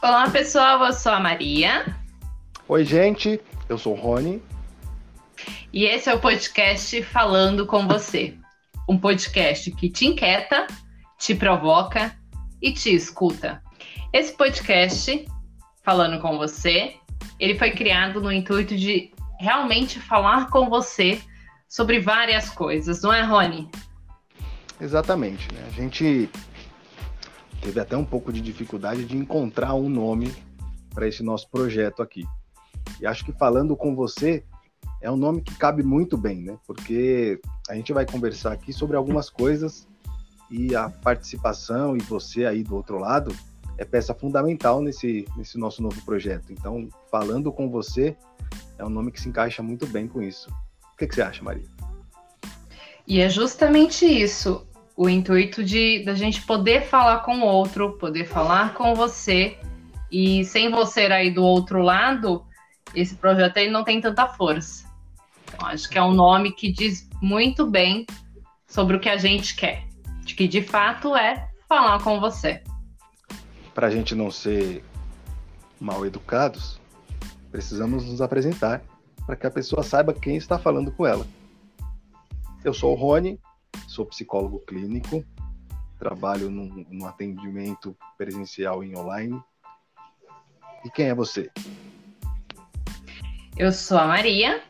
Olá, pessoal. Eu sou a Maria. Oi, gente. Eu sou o Rony. E esse é o podcast Falando com Você. Um podcast que te inquieta, te provoca e te escuta. Esse podcast, Falando com Você, ele foi criado no intuito de realmente falar com você sobre várias coisas, não é, Rony? Exatamente. Né? A gente teve até um pouco de dificuldade de encontrar um nome para esse nosso projeto aqui. E acho que falando com você é um nome que cabe muito bem, né? Porque a gente vai conversar aqui sobre algumas coisas e a participação e você aí do outro lado é peça fundamental nesse, nesse nosso novo projeto. Então, falando com você é um nome que se encaixa muito bem com isso. O que, que você acha, Maria? E é justamente isso, o intuito de da gente poder falar com o outro, poder falar com você e sem você aí do outro lado, esse projeto aí não tem tanta força. Então, acho que é um nome que diz muito bem sobre o que a gente quer, de que de fato é falar com você. Para a gente não ser mal educados, precisamos nos apresentar para que a pessoa saiba quem está falando com ela. Eu sou o Rony, sou psicólogo clínico, trabalho num, num atendimento presencial e online. E quem é você? Eu sou a Maria,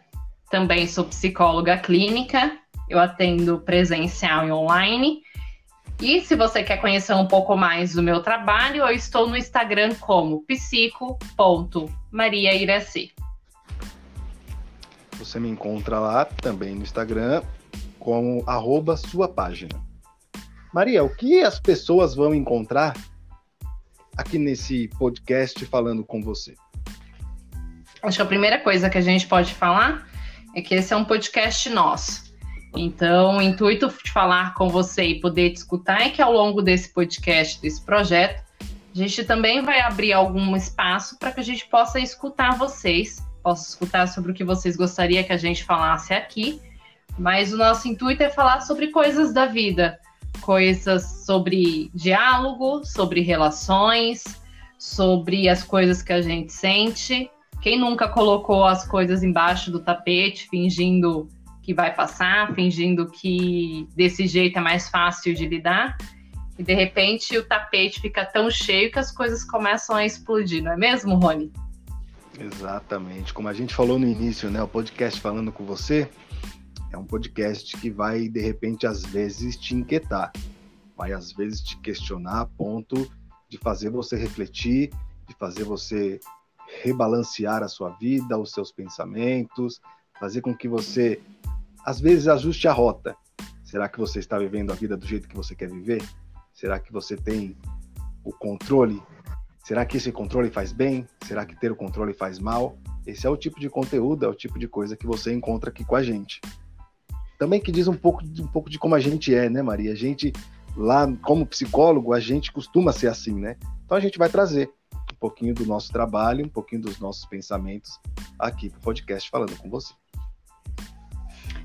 também sou psicóloga clínica, eu atendo presencial e online. E se você quer conhecer um pouco mais do meu trabalho, eu estou no Instagram como psico.mariairaci. Você me encontra lá também no Instagram como arroba sua página. Maria, o que as pessoas vão encontrar aqui nesse podcast falando com você? Acho que a primeira coisa que a gente pode falar é que esse é um podcast nosso. Então, o intuito de falar com você e poder te escutar é que ao longo desse podcast, desse projeto, a gente também vai abrir algum espaço para que a gente possa escutar vocês, possa escutar sobre o que vocês gostariam que a gente falasse aqui mas o nosso intuito é falar sobre coisas da vida, coisas sobre diálogo, sobre relações, sobre as coisas que a gente sente. Quem nunca colocou as coisas embaixo do tapete, fingindo que vai passar, fingindo que desse jeito é mais fácil de lidar? E de repente o tapete fica tão cheio que as coisas começam a explodir, não é mesmo, Rony? Exatamente. Como a gente falou no início, né? O podcast falando com você, é um podcast que vai, de repente, às vezes te inquietar, vai às vezes te questionar a ponto de fazer você refletir, de fazer você rebalancear a sua vida, os seus pensamentos, fazer com que você, às vezes, ajuste a rota. Será que você está vivendo a vida do jeito que você quer viver? Será que você tem o controle? Será que esse controle faz bem? Será que ter o controle faz mal? Esse é o tipo de conteúdo, é o tipo de coisa que você encontra aqui com a gente também que diz um pouco, um pouco de como a gente é, né, Maria? A gente, lá, como psicólogo, a gente costuma ser assim, né? Então a gente vai trazer um pouquinho do nosso trabalho, um pouquinho dos nossos pensamentos aqui para o podcast falando com você.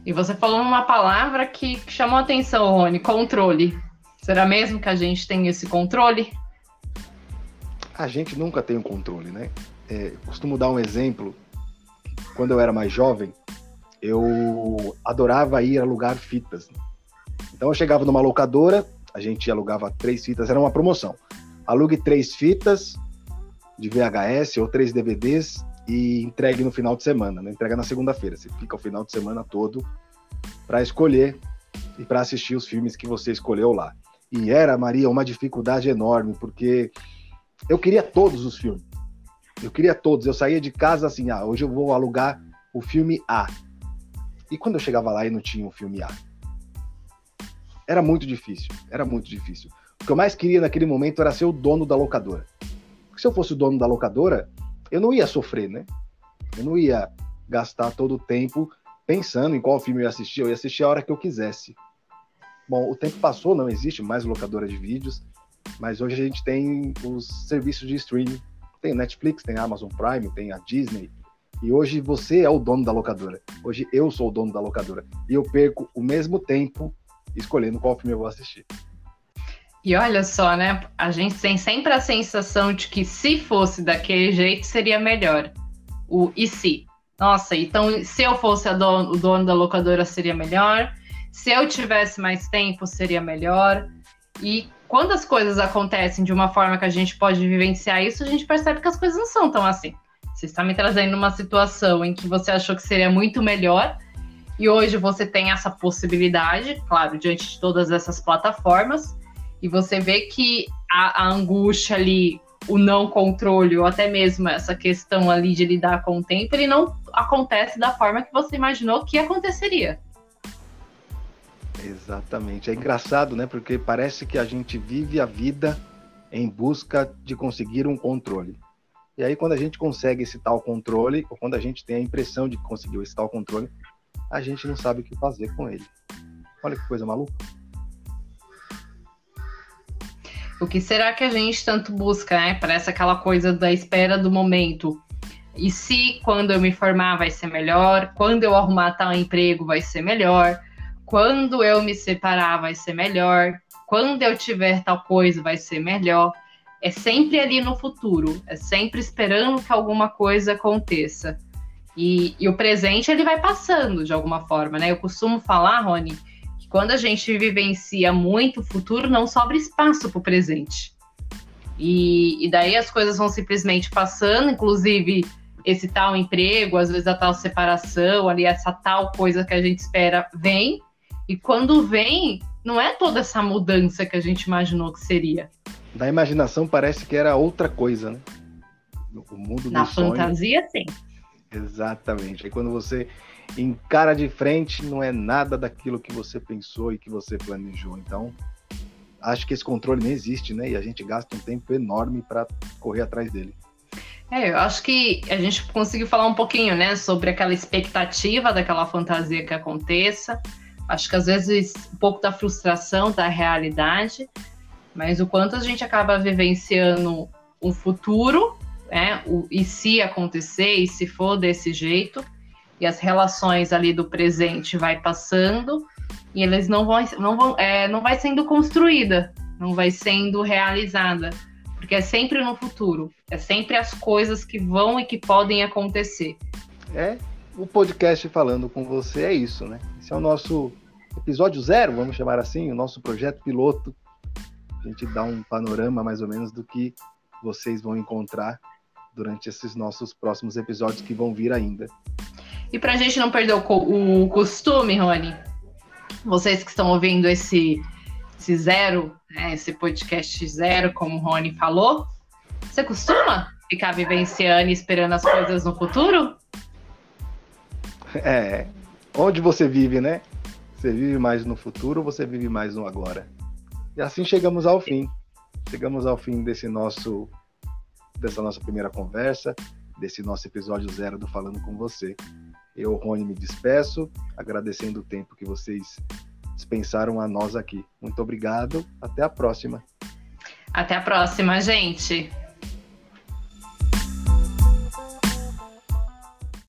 E você falou uma palavra que chamou a atenção, Rony, controle. Será mesmo que a gente tem esse controle? A gente nunca tem o um controle, né? É, costumo dar um exemplo. Quando eu era mais jovem, eu adorava ir alugar fitas. Então eu chegava numa locadora, a gente alugava três fitas, era uma promoção. Alugue três fitas de VHS ou três DVDs e entregue no final de semana, não entrega na segunda-feira. Você fica o final de semana todo para escolher e para assistir os filmes que você escolheu lá. E era, Maria, uma dificuldade enorme, porque eu queria todos os filmes. Eu queria todos. Eu saía de casa assim, ah, hoje eu vou alugar o filme A. E quando eu chegava lá e não tinha um filme A? Era muito difícil, era muito difícil. O que eu mais queria naquele momento era ser o dono da locadora. Porque se eu fosse o dono da locadora, eu não ia sofrer, né? Eu não ia gastar todo o tempo pensando em qual filme eu ia assistir, eu ia assistir a hora que eu quisesse. Bom, o tempo passou, não existe mais locadora de vídeos, mas hoje a gente tem os serviços de streaming. Tem Netflix, tem Amazon Prime, tem a Disney, e hoje você é o dono da locadora. Hoje eu sou o dono da locadora. E eu perco o mesmo tempo escolhendo qual filme eu vou assistir. E olha só, né? A gente tem sempre a sensação de que se fosse daquele jeito seria melhor. O e se? Nossa, então se eu fosse dono, o dono da locadora seria melhor. Se eu tivesse mais tempo seria melhor. E quando as coisas acontecem de uma forma que a gente pode vivenciar isso, a gente percebe que as coisas não são tão assim. Você está me trazendo uma situação em que você achou que seria muito melhor e hoje você tem essa possibilidade, claro, diante de todas essas plataformas, e você vê que a, a angústia ali, o não controle, ou até mesmo essa questão ali de lidar com o tempo, ele não acontece da forma que você imaginou que aconteceria. Exatamente. É engraçado, né? Porque parece que a gente vive a vida em busca de conseguir um controle. E aí, quando a gente consegue esse tal controle, ou quando a gente tem a impressão de que conseguiu esse tal controle, a gente não sabe o que fazer com ele. Olha que coisa maluca. O que será que a gente tanto busca, né? Parece aquela coisa da espera do momento. E se quando eu me formar vai ser melhor? Quando eu arrumar tal emprego vai ser melhor? Quando eu me separar vai ser melhor? Quando eu tiver tal coisa vai ser melhor? É sempre ali no futuro, é sempre esperando que alguma coisa aconteça. E, e, o presente ele vai passando de alguma forma, né? Eu costumo falar, Rony, que quando a gente vivencia muito o futuro, não sobra espaço para o presente. E, e, daí as coisas vão simplesmente passando, inclusive esse tal emprego, às vezes a tal separação, ali essa tal coisa que a gente espera vem. E quando vem, não é toda essa mudança que a gente imaginou que seria. Da imaginação parece que era outra coisa, né? O mundo Na fantasia, sonho. sim. Exatamente. Aí quando você encara de frente, não é nada daquilo que você pensou e que você planejou. Então, acho que esse controle nem existe, né? E a gente gasta um tempo enorme para correr atrás dele. É, eu acho que a gente conseguiu falar um pouquinho, né, sobre aquela expectativa daquela fantasia que aconteça. Acho que às vezes um pouco da frustração da realidade, mas o quanto a gente acaba vivenciando um futuro né? O, e se acontecer, e se for desse jeito, e as relações ali do presente vai passando, e eles não vão, não vão, é, não vai sendo construída, não vai sendo realizada, porque é sempre no futuro, é sempre as coisas que vão e que podem acontecer. É, o podcast falando com você é isso, né? Esse é o nosso episódio zero, vamos chamar assim, o nosso projeto piloto. A gente dá um panorama mais ou menos do que vocês vão encontrar durante esses nossos próximos episódios que vão vir ainda. E para a gente não perder o, o costume, Rony, vocês que estão ouvindo esse, esse zero, né, esse podcast zero, como o Rony falou, você costuma ficar vivenciando e esperando as coisas no futuro? É, onde você vive, né? Você vive mais no futuro ou você vive mais no agora? E assim chegamos ao fim. Chegamos ao fim desse nosso dessa nossa primeira conversa, desse nosso episódio zero do Falando com Você. Eu, Rony, me despeço, agradecendo o tempo que vocês dispensaram a nós aqui. Muito obrigado, até a próxima. Até a próxima, gente.